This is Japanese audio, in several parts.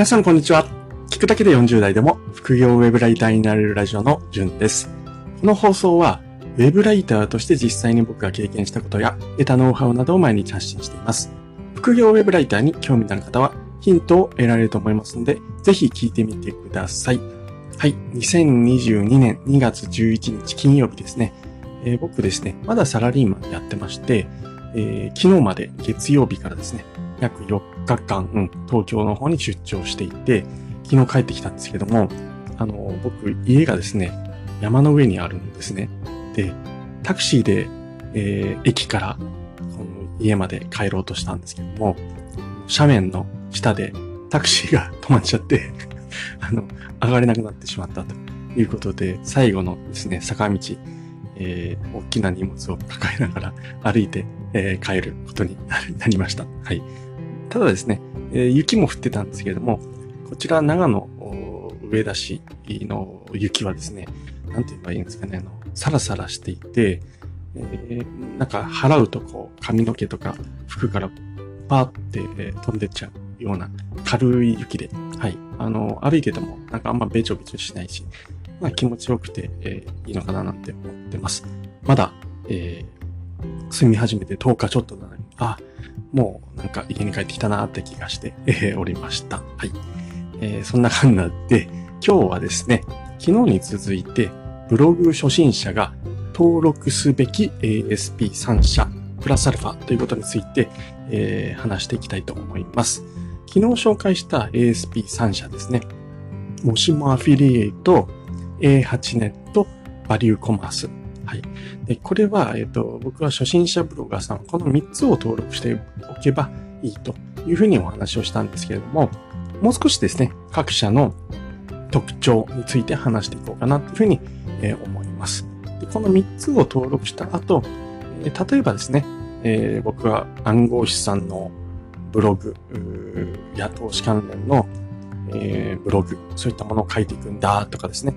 皆さんこんにちは。聞くだけで40代でも副業ウェブライターになれるラジオのじゅんです。この放送はウェブライターとして実際に僕が経験したことや得たノウハウなどを毎日発信しています。副業ウェブライターに興味のある方はヒントを得られると思いますので、ぜひ聞いてみてください。はい。2022年2月11日金曜日ですね。えー、僕ですね、まだサラリーマンやってまして、えー、昨日まで月曜日からですね、約4日間、うん、東京の方に出張していて、昨日帰ってきたんですけども、あの、僕、家がですね、山の上にあるんですね。で、タクシーで、えー、駅から家まで帰ろうとしたんですけども、斜面の下でタクシーが止まっちゃって あの、上がれなくなってしまったということで、最後のですね、坂道、えー、大きな荷物を抱えながら歩いて、えー、帰ることになりました。はい。ただですね、えー、雪も降ってたんですけれども、こちら長野上田市の雪はですね、なんて言えばいいんですかね、あの、サラサラしていて、えー、なんか払うとこう髪の毛とか服からパーって、え、飛んでっちゃうような軽い雪で、はい。あの、歩いててもなんかあんまべちょべちょしないし、まあ気持ちよくて、えー、いいのかななんて思ってます。まだ、えー、住み始めて10日ちょっとなのに、あ、もうなんか家に帰ってきたなって気がして、おりました。はい。えー、そんな感じで、今日はですね、昨日に続いて、ブログ初心者が登録すべき ASP3 社プラスアルファということについて、えー、話していきたいと思います。昨日紹介した ASP3 社ですね。もしもアフィリエイト、A8 ネット、バリューコマース、はい。で、これは、えっ、ー、と、僕は初心者ブロガーさん、この3つを登録しておけばいいというふうにお話をしたんですけれども、もう少しですね、各社の特徴について話していこうかなというふうに、えー、思います。でこの3つを登録した後、えー、例えばですね、えー、僕は暗号資産のブログや投資関連の、えー、ブログ、そういったものを書いていくんだとかですね、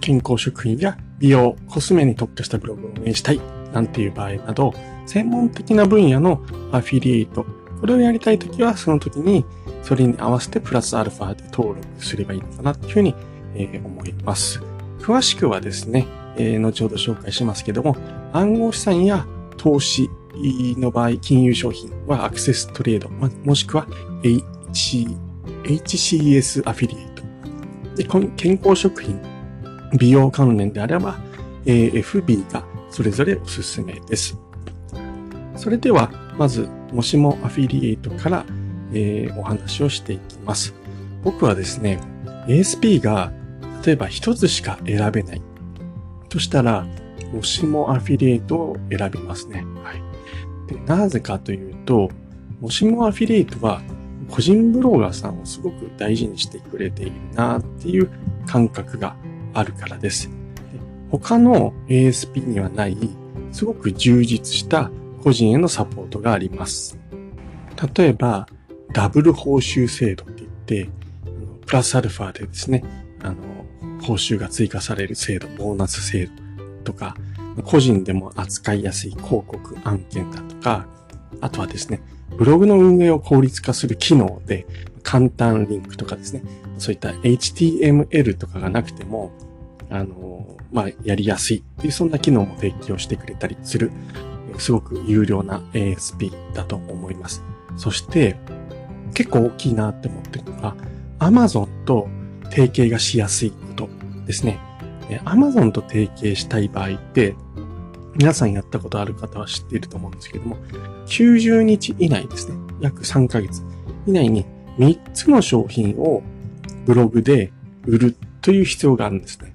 健康食品や美容、コスメに特化したブログを運営したいなんていう場合など、専門的な分野のアフィリエイト、これをやりたいときは、その時にそれに合わせてプラスアルファで登録すればいいのかなというふうに、え、思います。詳しくはですね、え、後ほど紹介しますけども、暗号資産や投資の場合、金融商品はアクセストレード、ま、もしくは H HCS アフィリエイト。で健康食品美容関連であれば、AFB がそれぞれおすすめです。それでは、まず、もしもアフィリエイトから、えー、お話をしていきます。僕はですね、ASP が例えば一つしか選べないとしたら、もしもアフィリエイトを選びますね。はい。で、なぜかというと、もしもアフィリエイトは個人ブロガーさんをすごく大事にしてくれているなっていう感覚があるからです。他の ASP にはない、すごく充実した個人へのサポートがあります。例えば、ダブル報酬制度って言って、プラスアルファでですね、あの、報酬が追加される制度、ボーナス制度とか、個人でも扱いやすい広告案件だとか、あとはですね、ブログの運営を効率化する機能で、簡単リンクとかですね、そういった HTML とかがなくても、あの、まあ、やりやすいっていう、そんな機能も提供してくれたりする、すごく有料な ASP だと思います。そして、結構大きいなって思ってるのが、Amazon と提携がしやすいことですね。Amazon と提携したい場合って、皆さんやったことある方は知っていると思うんですけども、90日以内ですね。約3ヶ月以内に3つの商品をブログで売るという必要があるんですね。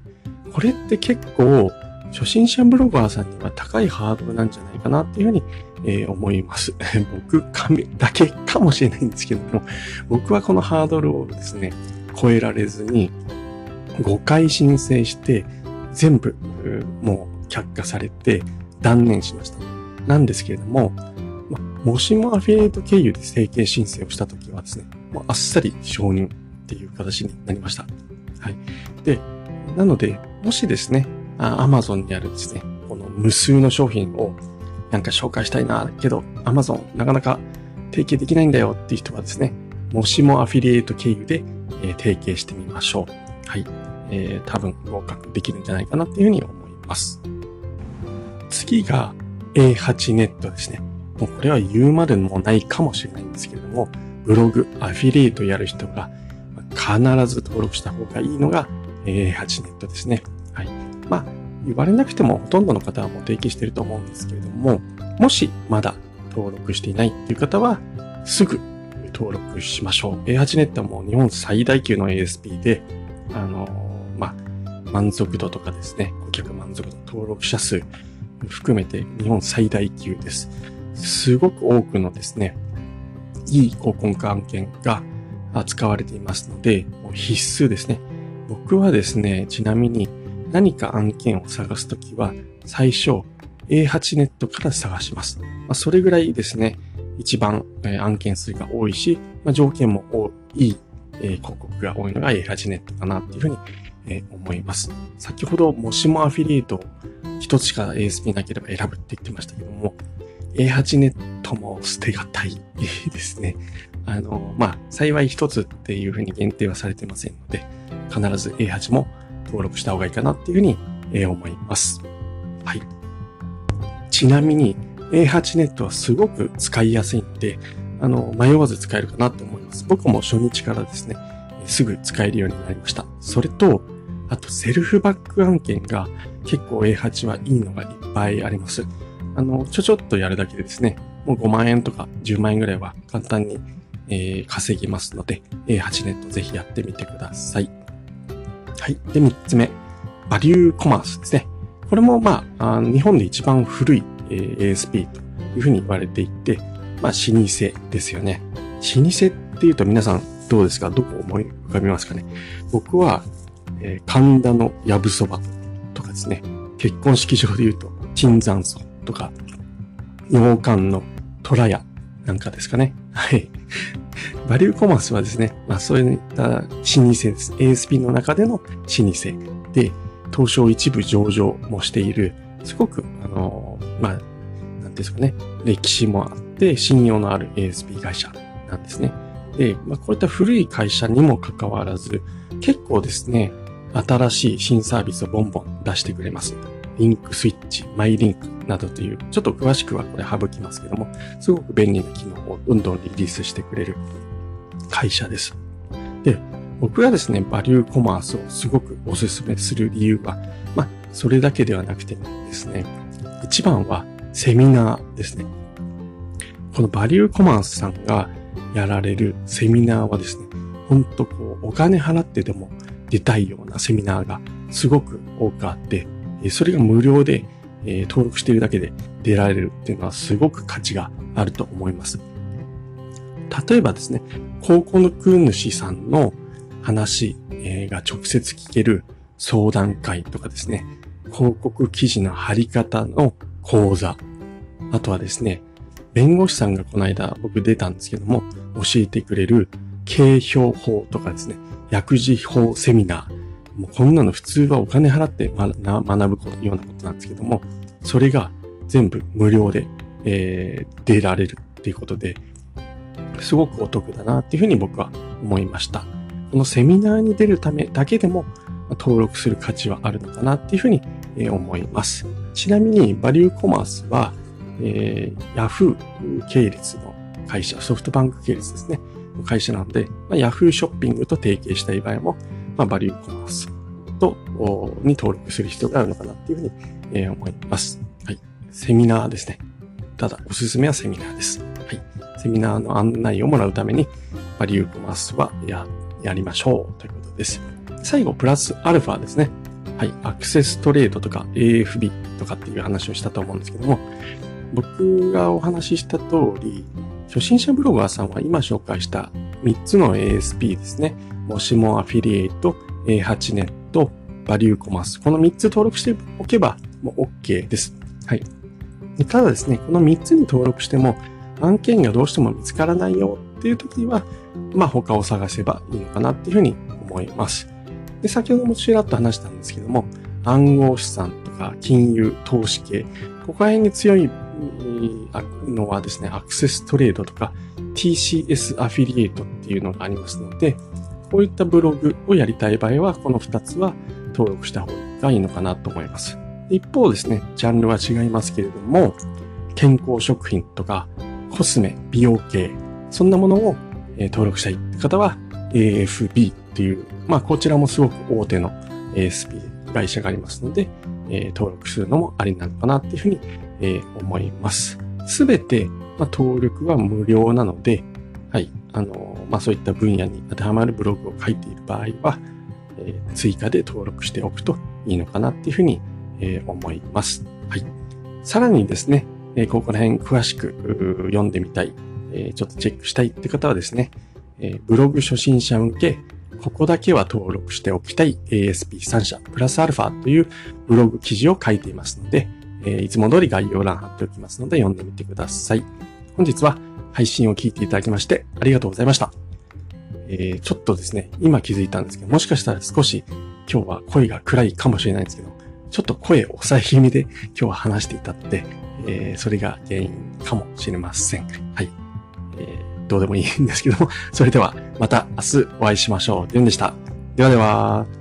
これって結構初心者ブロガーさんには高いハードルなんじゃないかなっていうふうに、えー、思います。僕神だけかもしれないんですけども、僕はこのハードルをですね、超えられずに、5回申請して、全部、もう却下されて断念しました。なんですけれども、ま、もしもアフィリエイト経由で整形申請をしたときはですね、もうあっさり承認っていう形になりました。はい。で、なので、もしですね、アマゾンにあるですね、この無数の商品をなんか紹介したいな、けど、アマゾンなかなか提携できないんだよっていう人はですね、もしもアフィリエイト経由で、えー、提携してみましょう。はい。えー、多分合格できるんじゃないかなっていうふうに思います。次が A8 ネットですね。もうこれは言うまでもないかもしれないんですけれども、ブログ、アフィリエイトやる人が必ず登録した方がいいのが A8 ネットですね。はい。まあ、言われなくてもほとんどの方はもう提携してると思うんですけれども、もしまだ登録していないっていう方は、すぐ登録しましょう。A8 ネットはもう日本最大級の ASP で、あのまあ、満足度とかですね、顧客満足度、登録者数含めて日本最大級です。すごく多くのですね、いい高根化案件が使われていますので、必須ですね。僕はですね、ちなみに何か案件を探すときは、最初 A8 ネットから探します。まあ、それぐらいですね、一番、案件数が多いし、まあ、条件も多い、広告が多いのが A8 ネットかなっていうふうに、思います。先ほど、もしもアフィリエイトを一つしか ASP なければ選ぶって言ってましたけども、A8 ネットも捨てがたいですね。あの、まあ、幸い一つっていうふうに限定はされてませんので、必ず A8 も登録した方がいいかなっていうふうに、え思います。はい。ちなみに A8 ネットはすごく使いやすいんで、あの、迷わず使えるかなと思います。僕も初日からですね、すぐ使えるようになりました。それと、あとセルフバック案件が結構 A8 はいいのがいっぱいあります。あの、ちょちょっとやるだけでですね、もう5万円とか10万円ぐらいは簡単に、えー、稼ぎますので、A8 ネットぜひやってみてください。はい。で、3つ目。バリューコマースですね。これも、まあ、あ日本で一番古い、えー、ASP というふうに言われていて、まあ、老舗ですよね。老舗っていうと皆さんどうですか？どこ思い浮かびますかね？僕は、えー、神田のやぶそばとかですね。結婚式場で言うと、椿山荘とか、洋館の虎屋なんかですかね。はい。バリューコマースはですね、まあそういった老舗です。ASP の中での老舗で、東証一部上場もしている、すごく、あの、まあ、なんですかね、歴史もあって、信用のある ASP 会社なんですね。で、まあこういった古い会社にもかかわらず、結構ですね、新しい新サービスをボンボン出してくれます。リンクスイッチ、マイリンクなどという、ちょっと詳しくはこれ省きますけども、すごく便利な機能をどんどんリリースしてくれる会社です。で、僕がですね、バリューコマースをすごくお勧めする理由は、まあ、それだけではなくてですね、一番はセミナーですね。このバリューコマースさんがやられるセミナーはですね、ほんとこう、お金払ってでも出たいようなセミナーがすごく多くあって、それが無料でえ登録しているだけで出られるっていうのはすごく価値があると思います。例えばですね、高校の空主さんの話えが直接聞ける相談会とかですね、広告記事の貼り方の講座、あとはですね、弁護士さんがこの間僕出たんですけども、教えてくれる経表法とかですね、薬事法セミナー。もうこんなの普通はお金払って学ぶようなことなんですけども、それが全部無料で、えー、出られるっていうことで、すごくお得だなっていうふうに僕は思いました。このセミナーに出るためだけでも登録する価値はあるのかなっていうふうに思います。ちなみにバリューコマースは、えー、Yahoo 系列の会社、ソフトバンク系列ですね。会社なので、まあ、Yahoo ショッピングと提携したい場合も、まあ、バリューコマースと、に登録する必要があるのかなっていうふうに、えー、思います。はい。セミナーですね。ただ、おすすめはセミナーです。はい。セミナーの案内をもらうために、バリューコマースはや、やりましょうということです。最後、プラスアルファですね。はい。アクセストレードとか AFB とかっていう話をしたと思うんですけども、僕がお話しした通り、初心者ブロガーさんは今紹介した3つの ASP ですね。もしもアフィリエイト、A8 ネット、バリューコマース。この3つ登録しておけばもう OK です。はい。ただですね、この3つに登録しても案件がどうしても見つからないよっていう時には、まあ他を探せばいいのかなっていうふうに思います。で、先ほどもちらっと話したんですけども、暗号資産とか金融、投資系、ここら辺に強いのはですね、アクセストレードとか TCS アフィリエイトっていうのがありますので、こういったブログをやりたい場合は、この2つは登録した方がいいのかなと思います。一方ですね、ジャンルは違いますけれども、健康食品とかコスメ、美容系、そんなものを登録したいって方は AFB っていう、まあこちらもすごく大手の ASP 会社がありますので、登録するのもありなのかなっていうふうに、思います。すべて、まあ、登録は無料なので、はい、あの、まあそういった分野に当てはまるブログを書いている場合は、えー、追加で登録しておくといいのかなっていうふうに、えー、思います。はい。さらにですね、え、ここら辺詳しく読んでみたい、え、ちょっとチェックしたいって方はですね、え、ブログ初心者向け、ここだけは登録しておきたい ASP3 社プラスアルファというブログ記事を書いていますので、え、いつも通り概要欄貼っておきますので読んでみてください。本日は配信を聞いていただきましてありがとうございました。えー、ちょっとですね、今気づいたんですけど、もしかしたら少し今日は声が暗いかもしれないんですけど、ちょっと声を抑え気味で今日は話していたって、えー、それが原因かもしれません。はい。えー、どうでもいいんですけども、それではまた明日お会いしましょう。デュンでした。ではでは。